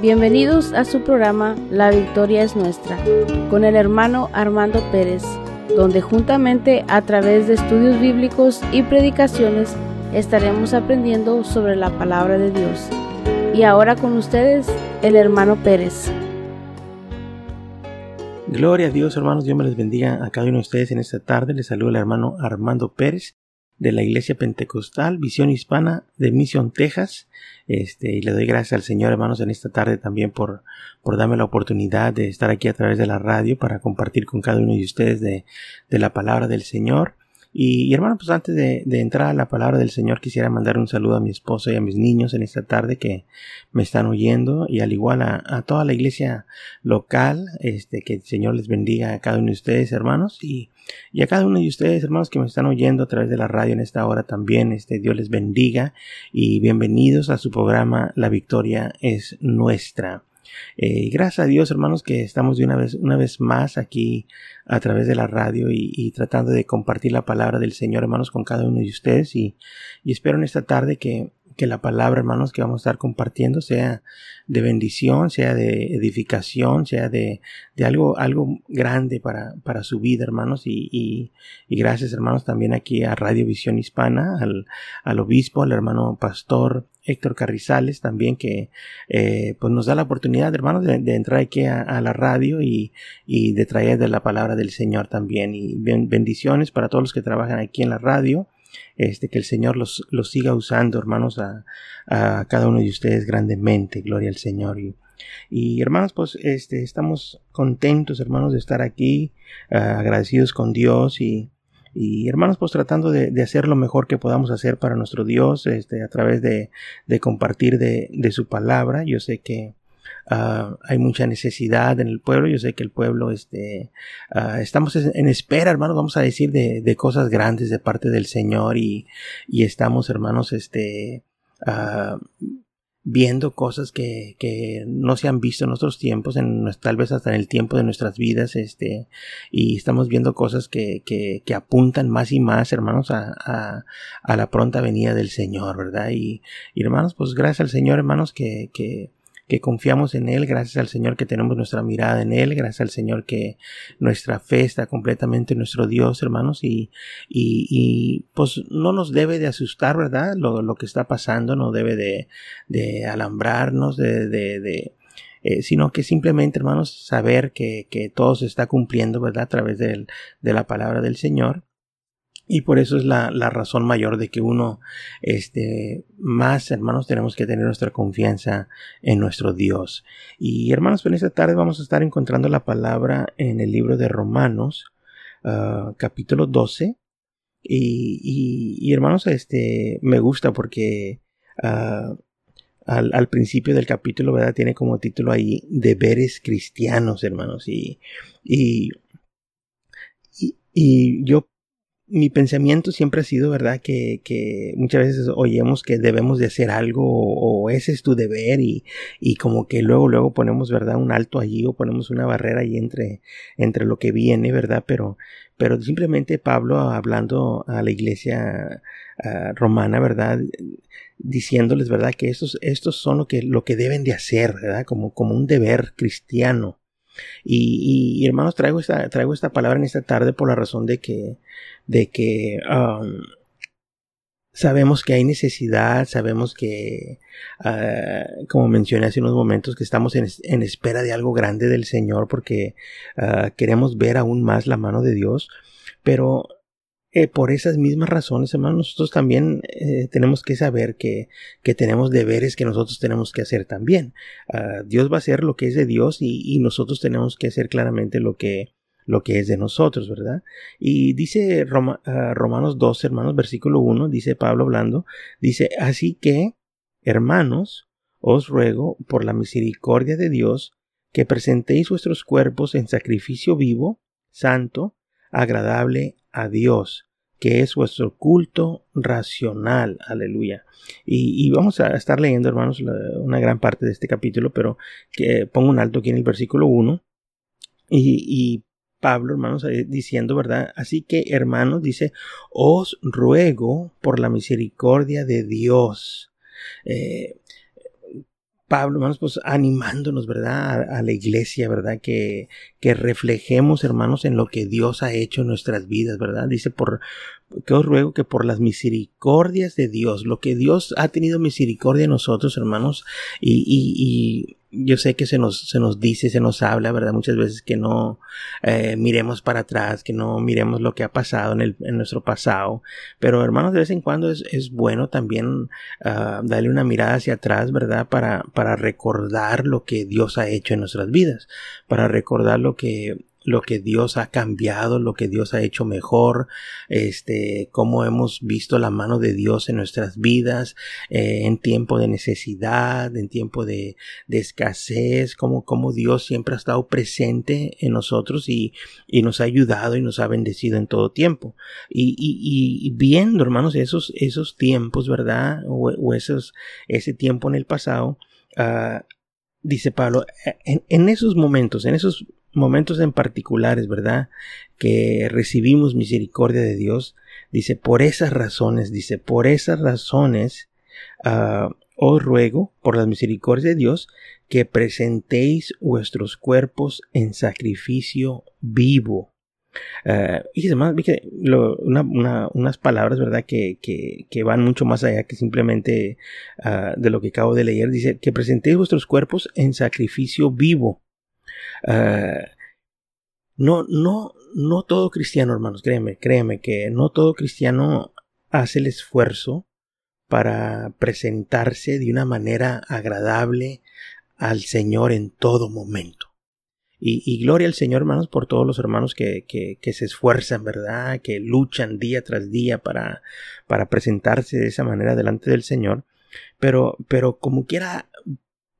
Bienvenidos a su programa La Victoria es Nuestra, con el hermano Armando Pérez, donde juntamente a través de estudios bíblicos y predicaciones estaremos aprendiendo sobre la palabra de Dios. Y ahora con ustedes, el hermano Pérez. Gloria a Dios, hermanos. Dios me les bendiga a cada uno de ustedes en esta tarde. Les saluda el hermano Armando Pérez de la Iglesia Pentecostal Visión Hispana de Mission, Texas. Este, y le doy gracias al Señor, hermanos, en esta tarde también por, por darme la oportunidad de estar aquí a través de la radio para compartir con cada uno de ustedes de, de la palabra del Señor. Y, hermano, pues antes de, entrar a la palabra del Señor, quisiera mandar un saludo a mi esposa y a mis niños en esta tarde que me están oyendo. Y al igual a, toda la iglesia local, este, que el Señor les bendiga a cada uno de ustedes, hermanos, y, y a cada uno de ustedes, hermanos, que me están oyendo a través de la radio en esta hora también, este, Dios les bendiga. Y bienvenidos a su programa La Victoria es Nuestra. Eh, gracias a Dios, hermanos, que estamos de una vez, una vez más aquí a través de la radio y, tratando de compartir la palabra del Señor, hermanos, con cada uno de ustedes. Y, espero en esta tarde que, que la palabra, hermanos, que vamos a estar compartiendo sea de bendición, sea de edificación, sea de, de algo, algo grande para, para su vida, hermanos. Y, gracias, hermanos, también aquí a Radio Visión Hispana, al, al obispo, al hermano pastor Héctor Carrizales también que eh, pues nos da la oportunidad hermanos de, entrar aquí a, la radio y, y, de traer de la palabra del Señor también. Y bendiciones para todos los que trabajan aquí en la radio. Este, que el Señor los, los siga usando, hermanos, a, a, cada uno de ustedes grandemente, gloria al Señor. Y, y hermanos, pues este, estamos contentos, hermanos, de estar aquí, ah, agradecidos con Dios y, y hermanos, pues tratando de, hacer lo mejor que podamos hacer para nuestro Dios, este, a través de, de compartir de, su palabra. Yo sé que Ah, hay mucha necesidad en el pueblo. Yo sé que el pueblo, este, uh, estamos en espera, hermanos, vamos a decir, de, cosas grandes de parte del Señor y, y estamos, hermanos, este, uh, viendo cosas que, que, no se han visto en otros tiempos, en, tal vez hasta en el tiempo de nuestras vidas, este, y estamos viendo cosas que, que, que apuntan más y más, hermanos, a, a, a, la pronta venida del Señor, ¿verdad? Y, y hermanos, pues gracias al Señor, hermanos, que, que, que confiamos en Él, gracias al Señor que tenemos nuestra mirada en Él, gracias al Señor que nuestra fe está completamente en nuestro Dios, hermanos, y, y, y pues no nos debe de asustar, ¿verdad? Lo, lo que está pasando, no debe de, de alambrarnos, de, de, de eh, sino que simplemente, hermanos, saber que, que todo se está cumpliendo, ¿verdad? A través de, de la palabra del Señor y por eso es la, la, razón mayor de que uno, este, más hermanos, tenemos que tener nuestra confianza en nuestro Dios. Y hermanos, en esta tarde vamos a estar encontrando la palabra en el libro de Romanos, uh, capítulo 12. Y, y, hermanos, este, me gusta porque uh, al, al, principio del capítulo, ¿verdad? Tiene como título ahí deberes cristianos, hermanos. Y, y, y yo mi pensamiento siempre ha sido, ¿verdad? Que, muchas veces oímos que debemos de hacer algo o, ese es tu deber y, y, como que luego, luego ponemos, ¿verdad? Un alto allí o ponemos una barrera ahí entre, entre lo que viene, ¿verdad? Pero, pero simplemente Pablo hablando a la iglesia uh, romana, ¿verdad? Diciéndoles, ¿verdad? Que estos, estos son lo que, lo que deben de hacer, ¿verdad? Como, como un deber cristiano. Y, hermanos, traigo esta, traigo esta palabra en esta tarde por la razón de que, de que um, sabemos que hay necesidad, sabemos que, uh, como mencioné hace unos momentos, que estamos en, en espera de algo grande del Señor porque uh, queremos ver aún más la mano de Dios, pero eh, por esas mismas razones, hermanos, nosotros también eh, tenemos que saber que, que, tenemos deberes que nosotros tenemos que hacer también. Uh, Dios va a hacer lo que es de Dios y, nosotros tenemos que hacer claramente lo que, lo que es de nosotros, ¿verdad? Y dice uh, Romanos 2, hermanos, versículo 1, dice Pablo hablando, dice, así que, hermanos, os ruego por la misericordia de Dios que presentéis vuestros cuerpos en sacrificio vivo, santo, agradable a Dios, que es vuestro culto racional. Aleluya. Y, vamos a estar leyendo, hermanos, una gran parte de este capítulo, pero que pongo un alto aquí en el versículo 1. Y, Pablo, hermanos, diciendo, ¿verdad? Así que, hermanos, dice, os ruego por la misericordia de Dios. Eh, Pablo, hermanos, pues animándonos, ¿verdad? A, la iglesia, ¿verdad? Que, que reflejemos, hermanos, en lo que Dios ha hecho en nuestras vidas, ¿verdad? Dice, por, que os ruego que por las misericordias de Dios, lo que Dios ha tenido misericordia de nosotros, hermanos, y, y, yo sé que se nos, se nos dice, se nos habla, ¿verdad? Muchas veces que no eh, miremos para atrás, que no miremos lo que ha pasado en, el, en nuestro pasado. Pero, hermanos, de vez en cuando es, es bueno también uh, darle una mirada hacia atrás, ¿verdad? Para, para recordar lo que Dios ha hecho en nuestras vidas, para recordar lo que lo que Dios ha cambiado, lo que Dios ha hecho mejor, este, cómo hemos visto la mano de Dios en nuestras vidas, eh, en tiempo de necesidad, en tiempo de, escasez, cómo, cómo, Dios siempre ha estado presente en nosotros y, y, nos ha ayudado y nos ha bendecido en todo tiempo. Y, y, viendo, hermanos, esos, esos tiempos, ¿verdad? O, esos, ese tiempo en el pasado, uh, dice Pablo, en, en, esos momentos, en esos momentos en particulares, ¿verdad? Que recibimos misericordia de Dios. Dice, por esas razones, dice, por esas razones, uh, os ruego, por la misericordia de Dios, que presentéis vuestros cuerpos en sacrificio vivo. Uh, y además, lo, una, unas palabras, ¿verdad? Que, que, que, van mucho más allá que simplemente uh, de lo que acabo de leer. Dice, que presentéis vuestros cuerpos en sacrificio vivo. Uh, no, no, no todo cristiano, hermanos, créeme, créeme que no todo cristiano hace el esfuerzo para presentarse de una manera agradable al Señor en todo momento. Y, y, gloria al Señor, hermanos, por todos los hermanos que, que, que, se esfuerzan, ¿verdad? Que luchan día tras día para, para presentarse de esa manera delante del Señor. Pero, pero como quiera,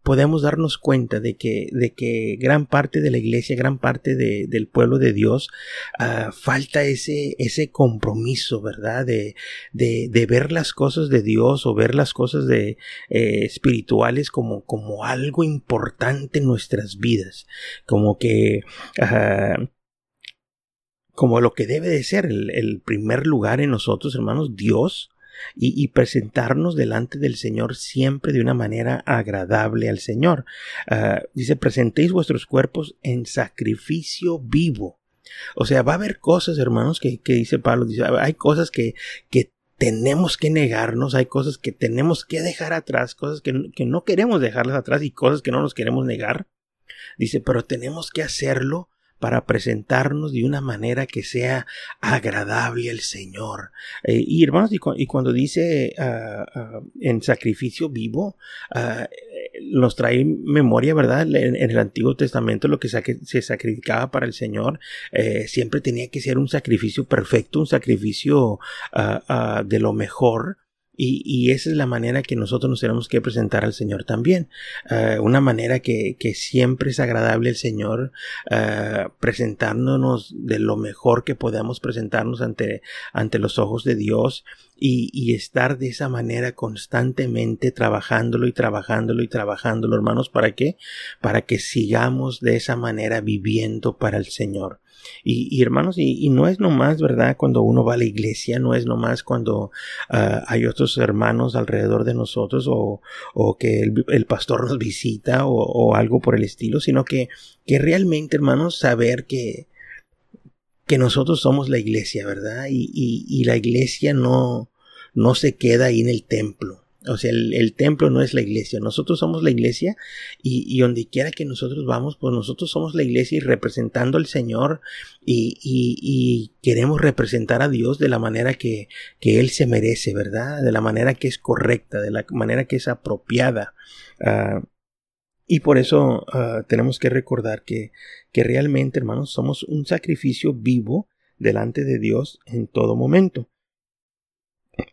podemos darnos cuenta de que, de que gran parte de la iglesia, gran parte de, del pueblo de Dios, uh, falta ese, ese compromiso, ¿verdad? De, de, ver las cosas de Dios o ver las cosas de, eh, espirituales como, como algo importante en nuestras vidas. Como que, uh, como lo que debe de ser el primer lugar en nosotros, hermanos, Dios, y, presentarnos delante del Señor siempre de una manera agradable al Señor. Ah, dice, presentéis vuestros cuerpos en sacrificio vivo. O sea, va a haber cosas, hermanos, que, dice Pablo, dice, hay cosas que, que tenemos que negarnos, hay cosas que tenemos que dejar atrás, cosas que, que no queremos dejarlas atrás y cosas que no nos queremos negar. Dice, pero tenemos que hacerlo para presentarnos de una manera que sea agradable al Señor. Eh, y hermanos, y, cuando dice uh, uh, en sacrificio vivo, uh, nos trae memoria, ¿verdad? En, en, el Antiguo Testamento lo que se sacrificaba para el Señor eh, siempre tenía que ser un sacrificio perfecto, un sacrificio de lo mejor. Y, y, esa es la manera que nosotros nos tenemos que presentar al Señor también. Uh, una manera que, que, siempre es agradable al Señor, uh, presentándonos de lo mejor que podamos presentarnos ante, ante los ojos de Dios y, y, estar de esa manera constantemente trabajándolo y trabajándolo y trabajándolo, hermanos. ¿Para qué? Para que sigamos de esa manera viviendo para el Señor. Y, hermanos, y, no es nomás, ¿verdad? Cuando uno va a la iglesia, no es nomás cuando uh, hay otros hermanos alrededor de nosotros o, o que el, el, pastor nos visita o, o, algo por el estilo, sino que, que realmente, hermanos, saber que, que nosotros somos la iglesia, ¿verdad? Y, y, y la iglesia no, no se queda ahí en el templo. O sea, el, templo no es la iglesia, nosotros somos la iglesia y, donde quiera que nosotros vamos, pues nosotros somos la iglesia y representando al Señor y, y, queremos representar a Dios de la manera que, que, Él se merece, ¿verdad? De la manera que es correcta, de la manera que es apropiada. Uh, y por eso uh, tenemos que recordar que, que realmente, hermanos, somos un sacrificio vivo delante de Dios en todo momento.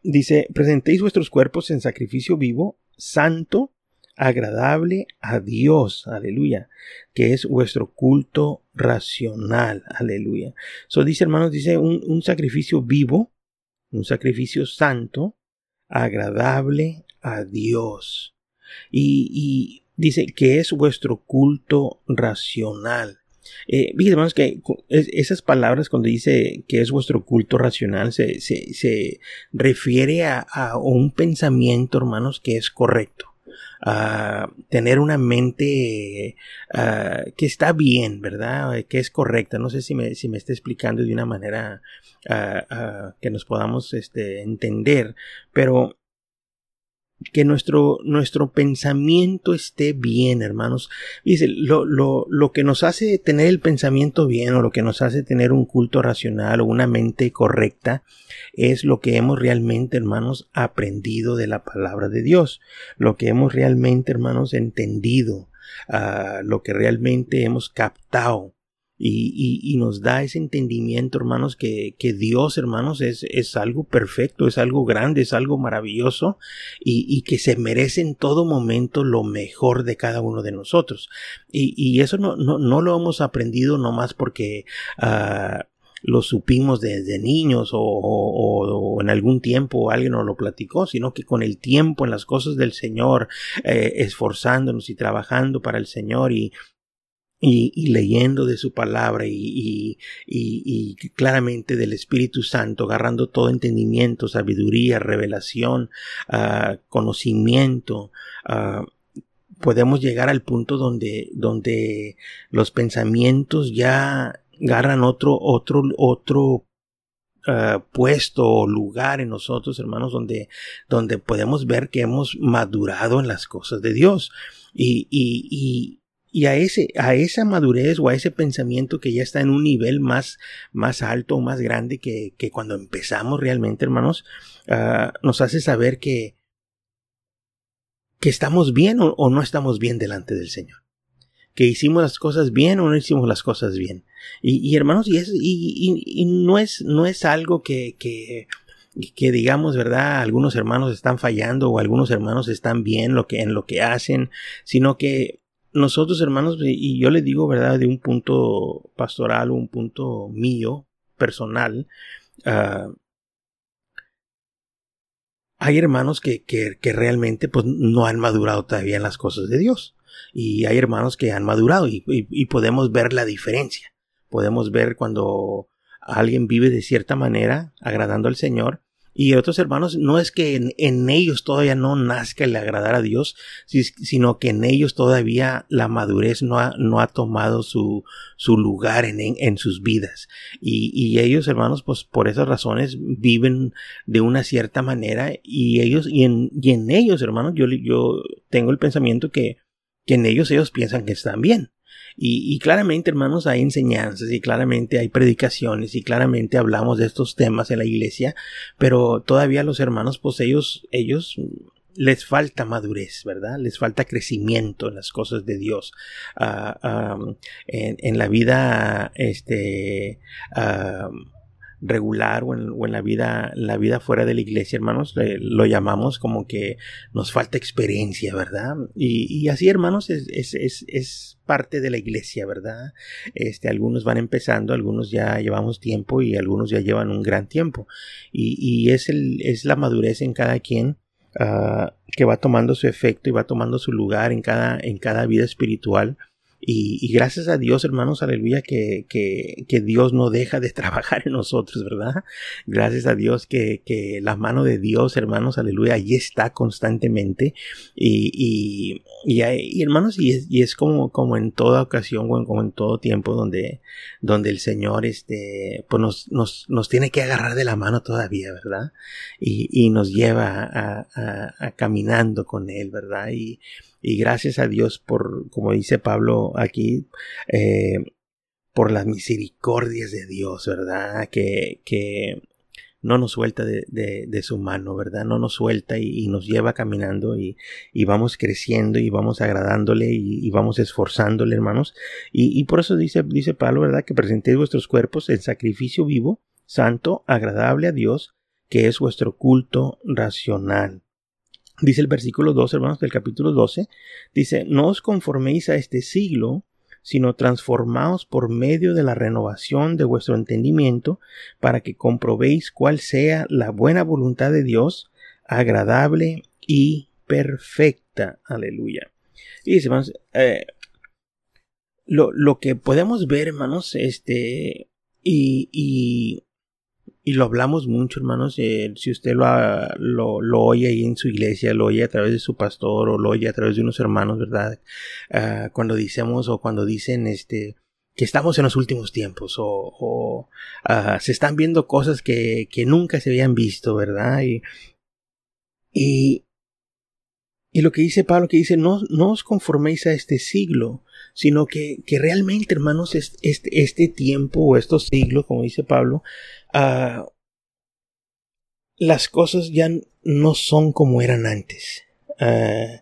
Dice, presentéis vuestros cuerpos en sacrificio vivo, santo, agradable a Dios, aleluya, que es vuestro culto racional, aleluya. So dice, hermanos, dice un, un sacrificio vivo, un sacrificio santo, agradable a Dios. Y, y dice que es vuestro culto racional. Eh, hermanos, que esas palabras cuando dice que es vuestro culto racional se, se, se refiere a, a, un pensamiento, hermanos, que es correcto. a tener una mente que está bien, ¿verdad? Que es correcta. No sé si me, si me está explicando de una manera que nos podamos este, entender, pero que nuestro, nuestro pensamiento esté bien, hermanos. Dice, lo, lo, lo que nos hace tener el pensamiento bien o lo que nos hace tener un culto racional o una mente correcta es lo que hemos realmente, hermanos, aprendido de la palabra de Dios. Lo que hemos realmente, hermanos, entendido. Uh, lo que realmente hemos captado y, y, nos da ese entendimiento, hermanos, que, que Dios, hermanos, es, es, algo perfecto, es algo grande, es algo maravilloso y, y, que se merece en todo momento lo mejor de cada uno de nosotros. Y, eso no, no, no, lo hemos aprendido nomás porque uh, lo supimos desde niños o, o, en algún tiempo alguien nos lo platicó, sino que con el tiempo en las cosas del Señor, eh, esforzándonos y trabajando para el Señor y, y, leyendo de su palabra y, y, claramente del Espíritu Santo, agarrando todo entendimiento, sabiduría, revelación, uh, conocimiento, uh, podemos llegar al punto donde, donde los pensamientos ya agarran otro, otro, otro Uh, puesto o lugar en nosotros, hermanos, donde, donde podemos ver que hemos madurado en las cosas de Dios. Y, y, y a ese, a esa madurez o a ese pensamiento que ya está en un nivel más, más alto o más grande que, que cuando empezamos realmente, hermanos, uh, nos hace saber que, que estamos bien o, no estamos bien delante del Señor. Que hicimos las cosas bien o no hicimos las cosas bien. Y, y hermanos, y, y, y, no, es, no es algo que, que, que digamos, ¿verdad? Algunos hermanos están fallando o algunos hermanos están bien lo que, en lo que hacen, sino que nosotros hermanos, y yo le digo, ¿verdad? De un punto pastoral un punto mío, personal, uh, hay hermanos que, que, que, realmente pues no han madurado todavía en las cosas de Dios. Y hay hermanos que han madurado y podemos ver la diferencia. Podemos ver cuando alguien vive de cierta manera, agradando al Señor, y otros hermanos, no es que en, ellos todavía no nazca el agradar a Dios, sino que en ellos todavía la madurez no ha, no ha tomado su, su lugar en, en, sus vidas. Y, y, ellos, hermanos, pues por esas razones viven de una cierta manera y ellos, y en, y en ellos, hermanos, yo, yo tengo el pensamiento que, que en ellos ellos piensan que están bien. Y, claramente, hermanos, hay enseñanzas y claramente hay predicaciones y claramente hablamos de estos temas en la iglesia, pero todavía los hermanos, pues ellos, ellos les falta madurez, ¿verdad? Les falta crecimiento en las cosas de Dios, uh, en, la vida, este, regular o en, la vida la vida fuera de la iglesia hermanos lo llamamos como que nos falta experiencia verdad y, así hermanos es, es, es, parte de la iglesia verdad este algunos van empezando algunos ya llevamos tiempo y algunos ya llevan un gran tiempo. Y, es es la madurez en cada quien uh, que va tomando su efecto y va tomando su lugar en cada en cada vida espiritual y, gracias a Dios, hermanos, aleluya, que, que, que, Dios no deja de trabajar en nosotros, ¿verdad? Gracias a Dios que, que la mano de Dios, hermanos, aleluya, allí está constantemente. Y, y, y, hermanos, y es, y es como, como en toda ocasión, como en todo tiempo donde, donde el Señor, este, pues nos, nos, nos tiene que agarrar de la mano todavía, ¿verdad? Y, y nos lleva a, caminando con Él, ¿verdad? Y, y gracias a Dios por, como dice Pablo aquí, eh, por las misericordias de Dios, ¿verdad? Que, que no nos suelta de, de, su mano, ¿verdad? No nos suelta y, nos lleva caminando y, y, vamos creciendo y vamos agradándole y, vamos esforzándole, hermanos. Y, por eso dice, dice Pablo, ¿verdad? Que presentéis vuestros cuerpos en sacrificio vivo, santo, agradable a Dios, que es vuestro culto racional. Dice el versículo 2, hermanos, del capítulo 12, dice, no os conforméis a este siglo, sino transformaos por medio de la renovación de vuestro entendimiento, para que comprobéis cuál sea la buena voluntad de Dios, agradable y perfecta. Aleluya. Y dice, hermanos, eh, lo, lo, que podemos ver, hermanos, este, y, y y lo hablamos mucho, hermanos. Eh, si usted lo, lo, oye ahí en su iglesia, lo oye a través de su pastor o lo oye a través de unos hermanos, ¿verdad? Ah, cuando decimos o cuando dicen este que estamos en los últimos tiempos o, o uh, se están viendo cosas que, que, nunca se habían visto, ¿verdad? Y, y, y lo que dice Pablo, que dice, no, no os conforméis a este siglo, sino que, que realmente, hermanos, este, este tiempo o estos siglos, como dice Pablo, uh, las cosas ya no son como eran antes. Uh,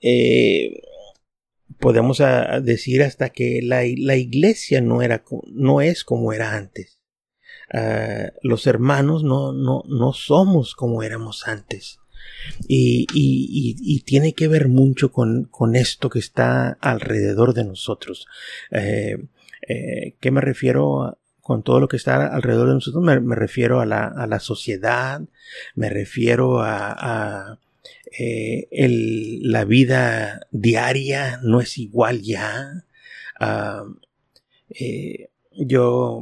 eh, podemos decir hasta que la, la, iglesia no era no es como era antes. Los hermanos no, no, no somos como éramos antes. Y, tiene que ver mucho con, esto que está alrededor de nosotros. Eh, eh, ¿Qué me refiero con todo lo que está alrededor de nosotros? Me, me refiero a la, a sociedad, me refiero a, a eh, la vida diaria no es igual ya. Uh, eh, yo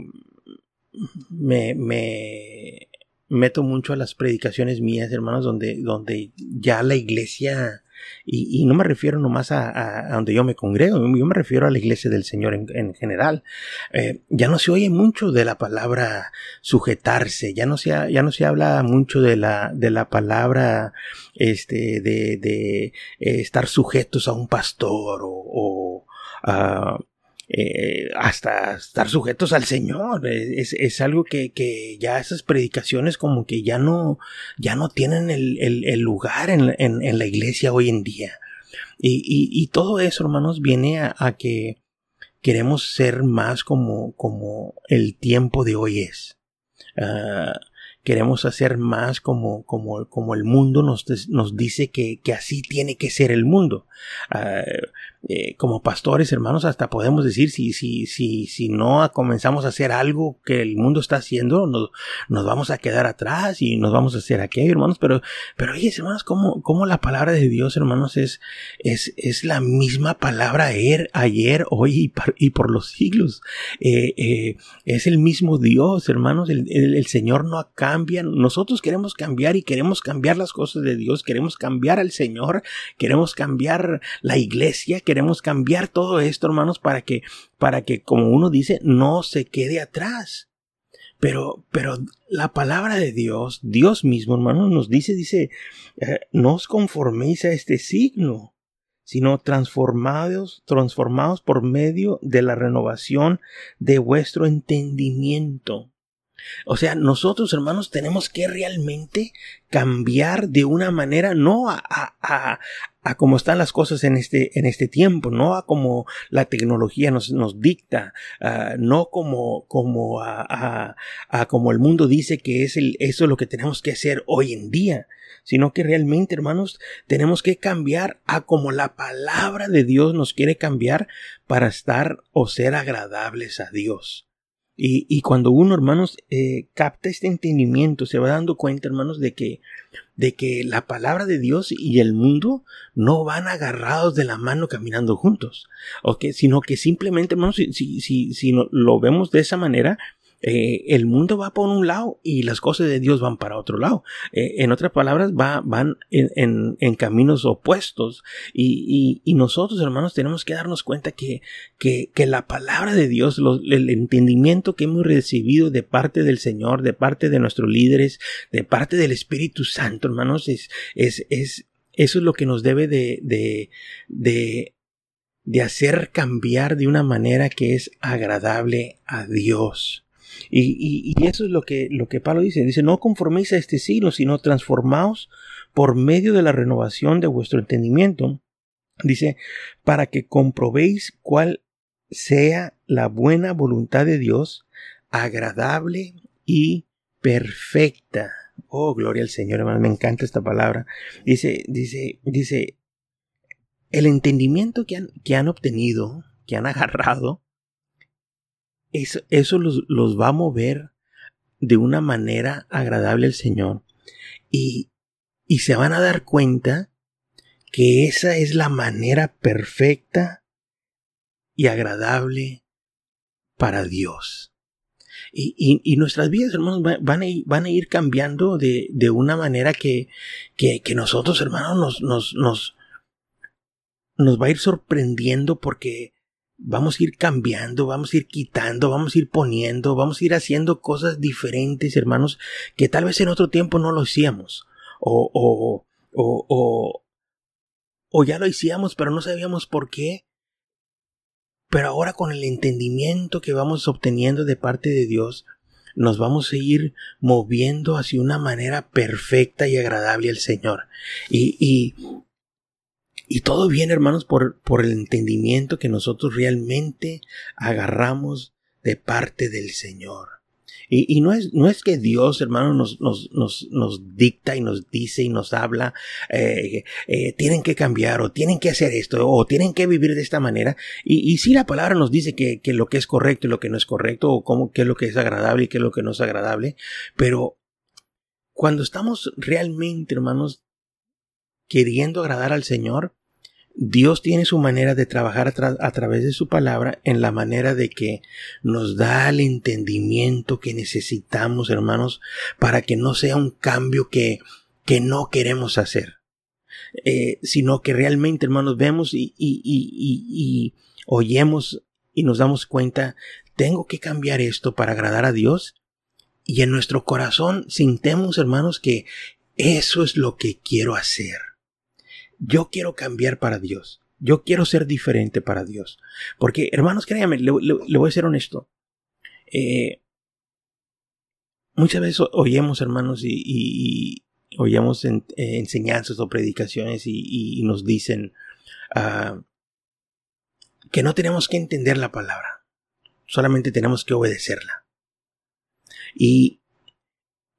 me, meto mucho a las predicaciones mías, hermanos, donde, donde ya la iglesia y, no me refiero nomás a, donde yo me congrego, yo me refiero a la iglesia del Señor en, en general. Eh, ya no se oye mucho de la palabra sujetarse, ya no se, ya no se habla mucho de la, de la palabra este, de, de eh, estar sujetos a un pastor o, o a eh, hasta estar sujetos al Señor. Es, es algo que, que, ya esas predicaciones como que ya no, ya no tienen el, el, lugar en, en, la iglesia hoy en día. Y, y, todo eso, hermanos, viene a, que queremos ser más como, como el tiempo de hoy es. Uh, queremos hacer más como, como, como el mundo nos, nos dice que, que, así tiene que ser el mundo. Uh, eh, como pastores, hermanos, hasta podemos decir si, si, si, si no comenzamos a hacer algo que el mundo está haciendo, nos, nos vamos a quedar atrás y nos vamos a hacer aquello, hermanos. Pero, pero oye, hermanos, como, como la palabra de Dios, hermanos, es, es, es la misma palabra ayer, ayer hoy y por, y por los siglos. Eh, eh, es el mismo Dios, hermanos. El, el, el Señor no Nosotros queremos cambiar y queremos cambiar las cosas de Dios. Queremos cambiar al Señor. Queremos cambiar la iglesia. Queremos queremos cambiar todo esto, hermanos, para que, para que, como uno dice, no se quede atrás. Pero, pero la palabra de Dios, Dios mismo, hermanos, nos dice, dice, eh, no os conforméis a este signo, sino transformados, transformados por medio de la renovación de vuestro entendimiento. O sea, nosotros, hermanos, tenemos que realmente cambiar de una manera, no a, a, a cómo están las cosas en este, en este tiempo, no a como la tecnología nos, nos dicta, uh, no como, como a, a, a, como el mundo dice que es el, eso es lo que tenemos que hacer hoy en día, sino que realmente, hermanos, tenemos que cambiar a como la palabra de Dios nos quiere cambiar para estar o ser agradables a Dios. Y, y cuando uno, hermanos, eh, capta este entendimiento, se va dando cuenta, hermanos, de que, de que la palabra de Dios y el mundo no van agarrados de la mano caminando juntos, ¿ok? Sino que simplemente, hermanos, si, si, si, si lo vemos de esa manera, eh, el mundo va por un lado y las cosas de Dios van para otro lado. Eh, en otras palabras, va, van en, caminos opuestos. Y, nosotros, hermanos, tenemos que darnos cuenta que, que, la palabra de Dios, el entendimiento que hemos recibido de parte del Señor, de parte de nuestros líderes, de parte del Espíritu Santo, hermanos, es, es, es eso es lo que nos debe de, de, de de hacer cambiar de una manera que es agradable a Dios. Y, eso es lo que, lo que Pablo dice. Dice, no conforméis a este siglo, sino transformaos por medio de la renovación de vuestro entendimiento. Dice, para que comprobéis cuál sea la buena voluntad de Dios, agradable y perfecta. Oh, gloria al Señor, hermano, me encanta esta palabra. Dice, dice, dice, el entendimiento que han, que han obtenido, que han agarrado, eso, eso los, los, va a mover de una manera agradable al Señor y, y se van a dar cuenta que esa es la manera perfecta y agradable para Dios. Y, nuestras vidas, hermanos, van a ir, van a ir cambiando de, de una manera que, que, que, nosotros, hermanos, nos, nos, nos, nos va a ir sorprendiendo porque vamos a ir cambiando, vamos a ir quitando, vamos a ir poniendo, vamos a ir haciendo cosas diferentes, hermanos, que tal vez en otro tiempo no lo hacíamos. O, o, o, o, o ya lo hacíamos, pero no sabíamos por qué. Pero ahora con el entendimiento que vamos obteniendo de parte de Dios, nos vamos a ir moviendo hacia una manera perfecta y agradable al Señor. Y, y, y todo viene, hermanos, por, por el entendimiento que nosotros realmente agarramos de parte del Señor. Y, no, es, no es que Dios, hermano, nos, nos, nos, nos dicta y nos dice y nos habla, eh, eh, tienen que cambiar o tienen que hacer esto o tienen que vivir de esta manera. Y, y sí la palabra nos dice que, que lo que es correcto y lo que no es correcto o cómo, qué es lo que es agradable y qué es lo que no es agradable. Pero cuando estamos realmente, hermanos, queriendo agradar al Señor, Dios tiene su manera de trabajar a, través de su palabra en la manera de que nos da el entendimiento que necesitamos, hermanos, para que no sea un cambio que, que no queremos hacer, eh, sino que realmente, hermanos, vemos y, y, y, y oyemos y nos damos cuenta, tengo que cambiar esto para agradar a Dios. Y en nuestro corazón sintemos, hermanos, que eso es lo que quiero hacer yo quiero cambiar para Dios. Yo quiero ser diferente para Dios. Porque, hermanos, créanme, le, voy a ser honesto. Eh, muchas veces oímos, hermanos, y, y, eh, enseñanzas o predicaciones y, nos dicen uh, que no tenemos que entender la palabra. Solamente tenemos que obedecerla. Y,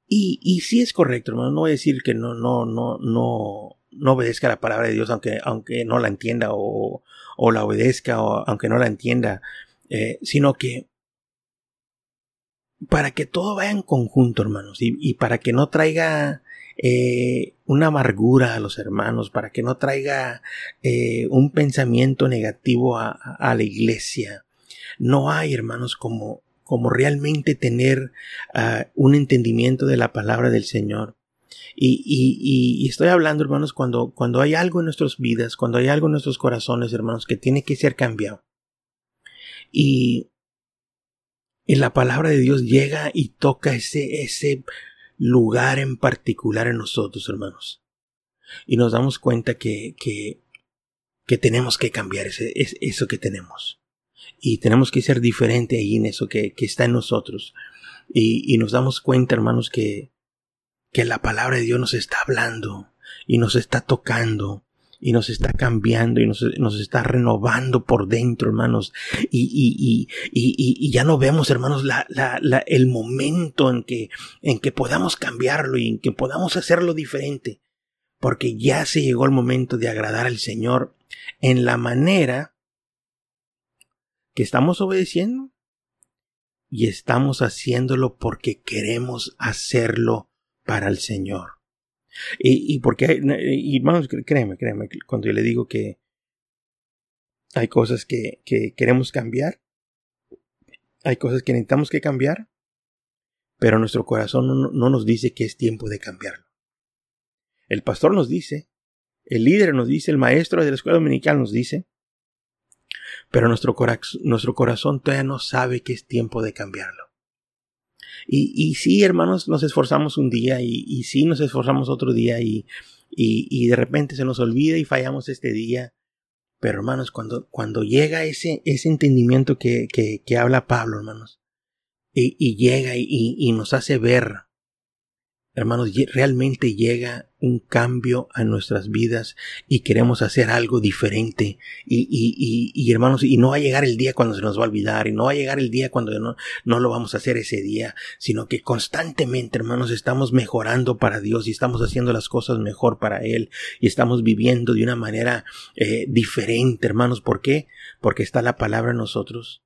y, y sí es correcto, hermano. No voy a decir que no, no, no, no, no obedezca la palabra de Dios aunque, aunque no la entienda o, o la obedezca o aunque no la entienda, eh, sino que para que todo vaya en conjunto, hermanos, y, y para que no traiga eh, una amargura a los hermanos, para que no traiga eh, un pensamiento negativo a, a, la iglesia. No hay, hermanos, como, como realmente tener uh, un entendimiento de la palabra del Señor y, y, y, estoy hablando, hermanos, cuando, cuando hay algo en nuestras vidas, cuando hay algo en nuestros corazones, hermanos, que tiene que ser cambiado. Y, y la palabra de Dios llega y toca ese, ese lugar en particular en nosotros, hermanos. Y nos damos cuenta que, que, que tenemos que cambiar ese, eso que tenemos. Y tenemos que ser diferente ahí en eso que, que está en nosotros. Y, y nos damos cuenta, hermanos, que, que la palabra de Dios nos está hablando y nos está tocando y nos está cambiando y nos, nos está renovando por dentro, hermanos. Y, y, y, y, ya no vemos, hermanos, el momento en que, en que podamos cambiarlo y en que podamos hacerlo diferente. Porque ya se llegó el momento de agradar al Señor en la manera que estamos obedeciendo y estamos haciéndolo porque queremos hacerlo para el Señor. Y, y porque, y hermanos, créeme, créeme, cuando yo le digo que hay cosas que, que queremos cambiar, hay cosas que necesitamos que cambiar, pero nuestro corazón no, no, nos dice que es tiempo de cambiarlo. El pastor nos dice, el líder nos dice, el maestro de la escuela dominical nos dice, pero nuestro, nuestro corazón todavía no sabe que es tiempo de cambiarlo. Y, y sí, hermanos, nos esforzamos un día y, y sí nos esforzamos otro día y, y, y, de repente se nos olvida y fallamos este día. Pero hermanos, cuando, cuando llega ese, ese entendimiento que, que, que habla Pablo, hermanos, y, y llega y, y nos hace ver hermanos, realmente llega un cambio a nuestras vidas y queremos hacer algo diferente. Y, y, y, hermanos, y no va a llegar el día cuando se nos va a olvidar, y no va a llegar el día cuando no, no lo vamos a hacer ese día, sino que constantemente, hermanos, estamos mejorando para Dios y estamos haciendo las cosas mejor para Él y estamos viviendo de una manera eh, diferente, hermanos. ¿Por qué? Porque está la palabra en nosotros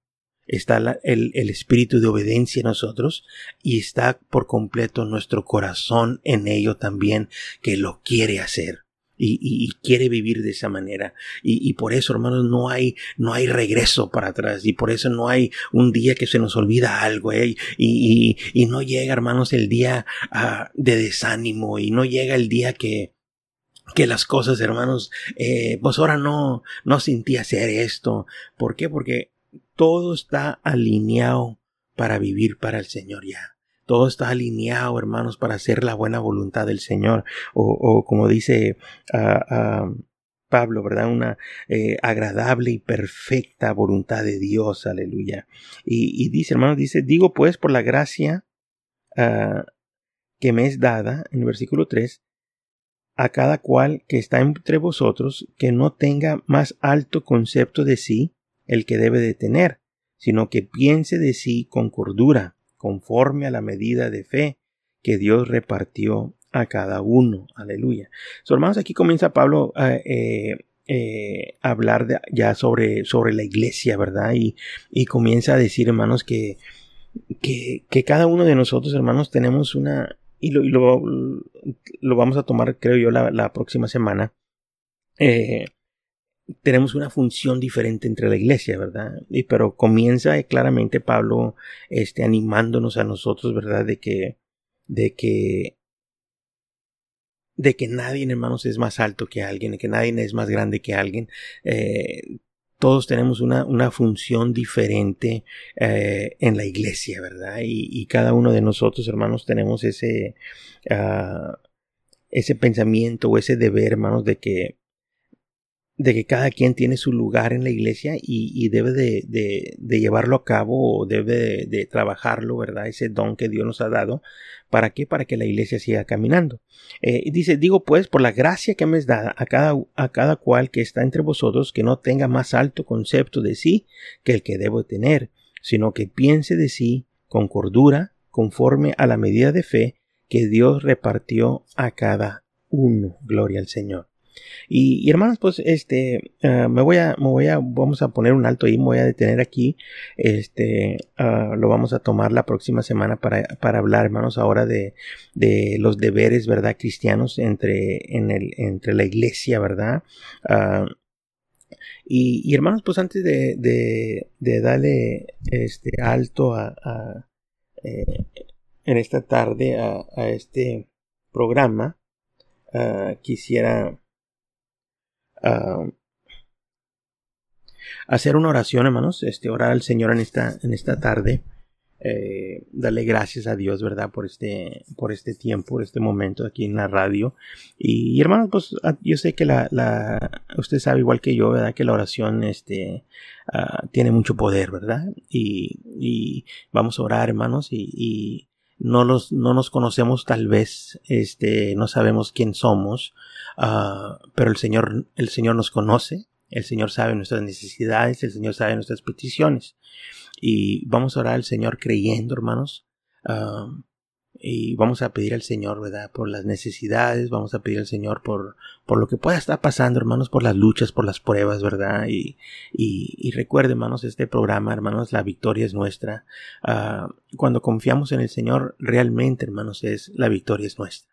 está el, el, espíritu de obediencia en nosotros y está por completo nuestro corazón en ello también que lo quiere hacer. y, quiere vivir de esa manera. Y, por eso, hermanos, no hay, no hay regreso para atrás. Y por eso no hay un día que se nos olvida algo. ¿eh? Y, no llega, hermanos, el día ah, de desánimo. Y no llega el día que, que las cosas, hermanos, eh, pues ahora no, no sentí hacer esto. ¿Por qué? Porque todo está alineado para vivir para el Señor ya. Todo está alineado, hermanos, para hacer la buena voluntad del Señor. O, como dice ah, ah, Pablo, ¿verdad? Una eh, agradable y perfecta voluntad de Dios, aleluya. Y, dice, hermanos, dice, digo pues por la gracia ah, que me es dada, en el versículo 3, a cada cual que está entre vosotros, que no tenga más alto concepto de sí el que debe de tener, sino que piense de sí con cordura, conforme a la medida de fe que Dios repartió a cada uno. Aleluya. Hermanos, aquí comienza Pablo a eh, eh, hablar ya sobre, sobre la iglesia, ¿verdad? Y, y comienza a decir, hermanos, que, que, cada uno de nosotros, hermanos, tenemos una, y lo, lo, lo vamos a tomar, creo yo, la, la próxima semana. Eh, tenemos una función diferente entre la iglesia, ¿verdad? Y, pero comienza claramente Pablo este, animándonos a nosotros, ¿verdad? De que, de que, de que nadie, hermanos, es más alto que alguien, que nadie es más grande que alguien. Eh, todos tenemos una, una función diferente eh, en la iglesia, ¿verdad? Y, cada uno de nosotros, hermanos, tenemos ese, uh, ese pensamiento o ese deber, hermanos, de que de que cada quien tiene su lugar en la iglesia y, debe de, de, llevarlo a cabo o debe de, trabajarlo, ¿verdad? Ese don que Dios nos ha dado. ¿Para qué? Para que la iglesia siga caminando. Eh, dice, digo pues, por la gracia que me es dada a cada, a cada cual que está entre vosotros, que no tenga más alto concepto de sí que el que debo tener, sino que piense de sí con cordura, conforme a la medida de fe que Dios repartió a cada uno. Gloria al Señor. Y, hermanos, pues este, ah, me voy a, me voy a, vamos a poner un alto ahí, me voy a detener aquí. Este, ah, lo vamos a tomar la próxima semana para, para hablar, hermanos, ahora de, de los deberes, ¿verdad? Cristianos entre, en el, entre la iglesia, ¿verdad? Ah, y, hermanos, pues antes de, de, darle este alto a, eh, en esta tarde a este programa, quisiera hacer una oración, hermanos, este, orar al Señor en esta, en esta tarde, eh, darle gracias a Dios, ¿verdad? Por este, por este tiempo, por este momento aquí en la radio. Y, hermanos, pues yo sé que la, la, usted sabe igual que yo, ¿verdad? Que la oración, este, ah, tiene mucho poder, ¿verdad? Y, y, vamos a orar, hermanos, y no, los, no nos conocemos tal vez, este, no sabemos quién somos, uh, pero el Señor, el Señor nos conoce, el Señor sabe nuestras necesidades, el Señor sabe nuestras peticiones. Y vamos a orar al Señor creyendo, hermanos, uh, y vamos a pedir al Señor, ¿verdad? Por las necesidades, vamos a pedir al Señor por, por lo que pueda estar pasando, hermanos, por las luchas, por las pruebas, ¿verdad? Y, y, y recuerde, hermanos, este programa, hermanos, la victoria es nuestra. Uh, cuando confiamos en el Señor, realmente, hermanos, es la victoria es nuestra.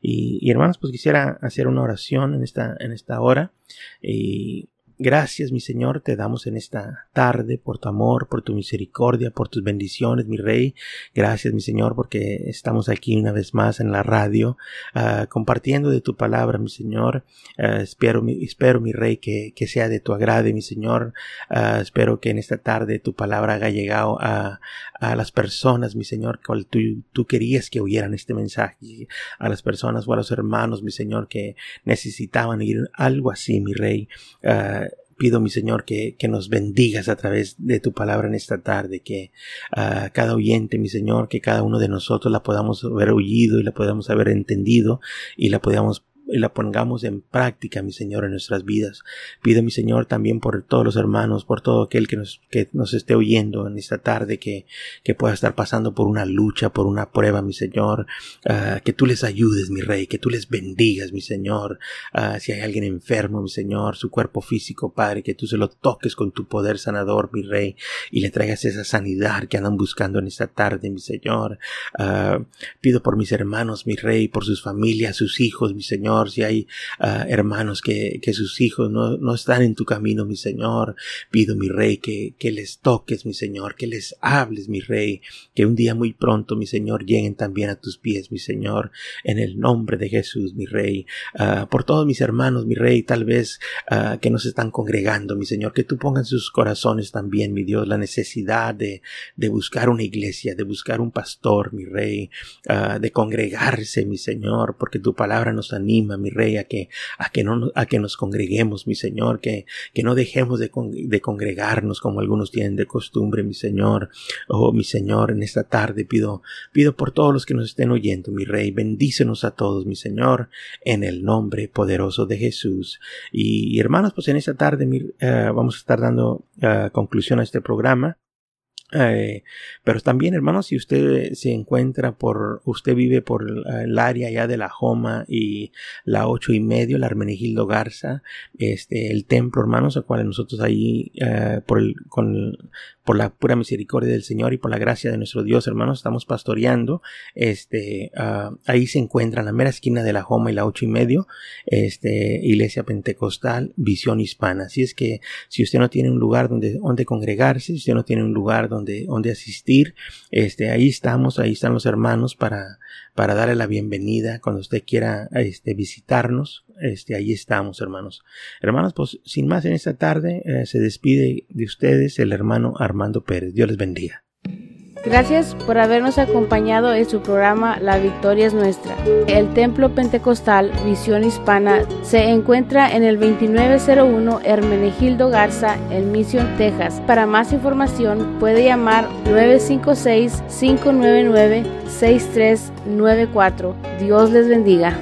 Y, y, hermanos, pues quisiera hacer una oración en esta, en esta hora. Y Gracias, mi Señor, te damos en esta tarde por tu amor, por tu misericordia, por tus bendiciones, mi Rey. Gracias, mi Señor, porque estamos aquí una vez más en la radio, uh, compartiendo de tu palabra, mi Señor. Uh, espero, mi, espero, mi Rey, que, que, sea de tu agrade, mi Señor. Uh, espero que en esta tarde tu palabra haya llegado a, a las personas, mi Señor, cual tú, tú querías que oyeran este mensaje. A las personas o a los hermanos, mi Señor, que necesitaban oír algo así, mi Rey. Pido, mi Señor, que, que, nos bendigas a través de tu palabra en esta tarde, que a cada oyente, mi Señor, que cada uno de nosotros la podamos haber oído y la podamos haber entendido y la podamos y la pongamos en práctica, mi Señor, en nuestras vidas. Pido, mi Señor, también por todos los hermanos, por todo aquel que nos, que nos esté oyendo en esta tarde, que, que pueda estar pasando por una lucha, por una prueba, mi Señor, uh, que tú les ayudes, mi Rey, que tú les bendigas, mi Señor. Uh, si hay alguien enfermo, mi Señor, su cuerpo físico, Padre, que tú se lo toques con tu poder sanador, mi Rey, y le traigas esa sanidad que andan buscando en esta tarde, mi Señor. Uh, pido por mis hermanos, mi Rey, por sus familias, sus hijos, mi Señor, Si hay ah, hermanos que, sus hijos no, no, están en tu camino, mi Señor, pido, mi Rey, que, que les toques, mi Señor, que les hables, mi Rey, que un día muy pronto, mi Señor, lleguen también a tus pies, mi Señor, en el nombre de Jesús, mi Rey, ah, por todos mis hermanos, mi Rey, tal vez ah, que nos están congregando, mi Señor, que tú pongas sus corazones también, mi Dios, la necesidad de, de buscar una iglesia, de buscar un pastor, mi Rey, de congregarse, mi Señor, porque tu palabra nos anima, mi Rey, a que, a que, no, a que nos congreguemos, mi Señor, que, que no dejemos de, de congregarnos como algunos tienen de costumbre, mi Señor. Oh, mi Señor, en esta tarde pido, pido por todos los que nos estén oyendo, mi Rey, bendícenos a todos, mi Señor, en el nombre poderoso de Jesús. Y, hermanos, pues en esta tarde eh, vamos a estar dando uh, conclusión a este programa. Eh, pero también, hermanos, si usted se encuentra por, usted vive por el área ya de la Joma y la ocho y medio, la Hermenegildo Garza, este, el templo, hermanos, al cual nosotros ahí, eh, por el, con, por la pura misericordia del Señor y por la gracia de nuestro Dios, hermanos, estamos pastoreando. Este, uh, ahí se encuentra en la mera esquina de la Joma y la ocho y medio, este, iglesia pentecostal, visión hispana. Así es que si usted no tiene un lugar donde, donde congregarse, si usted no tiene un lugar donde, asistir, este, ahí estamos, ahí están los hermanos para, para darle la bienvenida cuando usted quiera, este, visitarnos. Este, ahí estamos, hermanos. Hermanos, pues, sin más en esta tarde, eh, se despide de ustedes el hermano Armando Pérez. Dios les bendiga. Gracias por habernos acompañado en su programa La Victoria es Nuestra. El Templo Pentecostal Visión Hispana se encuentra en el 2901 Hermenegildo Garza en Mission, Texas. Para más información puede llamar 956-599-6394. Dios les bendiga.